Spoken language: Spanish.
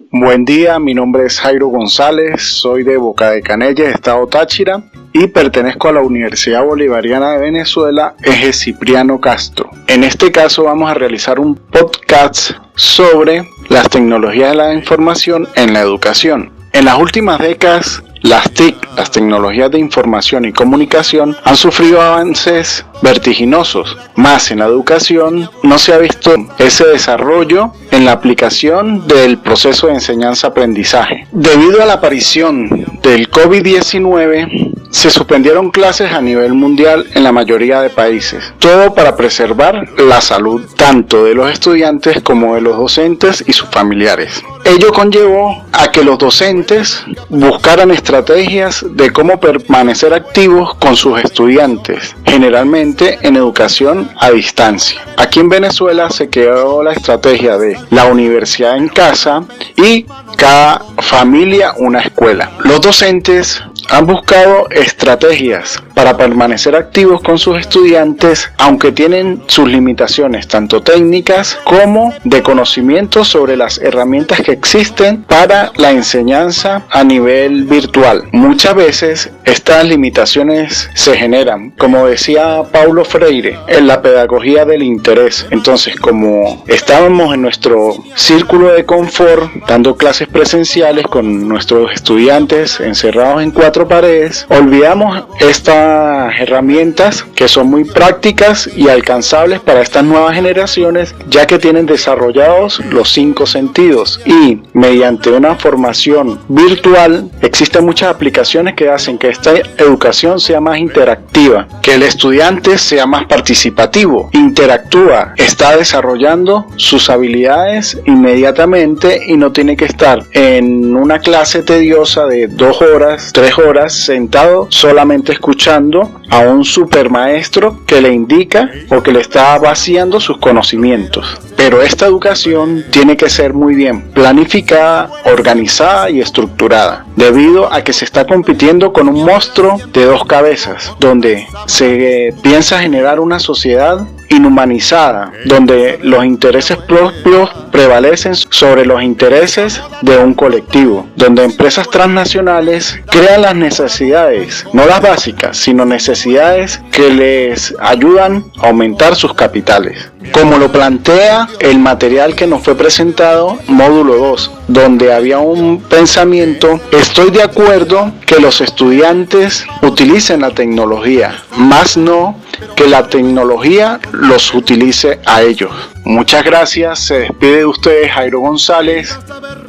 Buen día, mi nombre es Jairo González, soy de Boca de Canelles, Estado Táchira, y pertenezco a la Universidad Bolivariana de Venezuela, Eje Cipriano Castro. En este caso vamos a realizar un podcast sobre las tecnologías de la información en la educación. En las últimas décadas las TIC, las tecnologías de información y comunicación, han sufrido avances vertiginosos. Más en la educación no se ha visto ese desarrollo en la aplicación del proceso de enseñanza-aprendizaje. Debido a la aparición del COVID-19, se suspendieron clases a nivel mundial en la mayoría de países, todo para preservar la salud tanto de los estudiantes como de los docentes y sus familiares. Ello conllevó a que los docentes buscaran estrategias de cómo permanecer activos con sus estudiantes, generalmente en educación a distancia. Aquí en Venezuela se creó la estrategia de la universidad en casa y cada familia una escuela. Los docentes han buscado estrategias para permanecer activos con sus estudiantes, aunque tienen sus limitaciones tanto técnicas como de conocimiento sobre las herramientas que existen para la enseñanza a nivel virtual. Muchas veces estas limitaciones se generan, como decía Paulo Freire, en la pedagogía del interés. Entonces, como estábamos en nuestro círculo de confort, dando clases presenciales con nuestros estudiantes encerrados en cuatro paredes, olvidamos estas herramientas que son muy prácticas y alcanzables para estas nuevas generaciones, ya que tienen desarrollados los cinco sentidos. Y mediante una formación virtual existen muchas aplicaciones que hacen que esta educación sea más interactiva, que el estudiante sea más participativo, interactúa, está desarrollando sus habilidades inmediatamente y no tiene que estar en una clase tediosa de dos horas, tres sentado solamente escuchando a un supermaestro que le indica o que le está vaciando sus conocimientos. Pero esta educación tiene que ser muy bien planificada, organizada y estructurada, debido a que se está compitiendo con un monstruo de dos cabezas, donde se piensa generar una sociedad inhumanizada, donde los intereses propios prevalecen sobre los intereses de un colectivo, donde empresas transnacionales crean las necesidades, no las básicas, sino necesidades que les ayudan a aumentar sus capitales. Como lo plantea el material que nos fue presentado, módulo 2, donde había un pensamiento, estoy de acuerdo que los estudiantes utilicen la tecnología, más no que la tecnología los utilice a ellos. Muchas gracias, se despide de ustedes Jairo González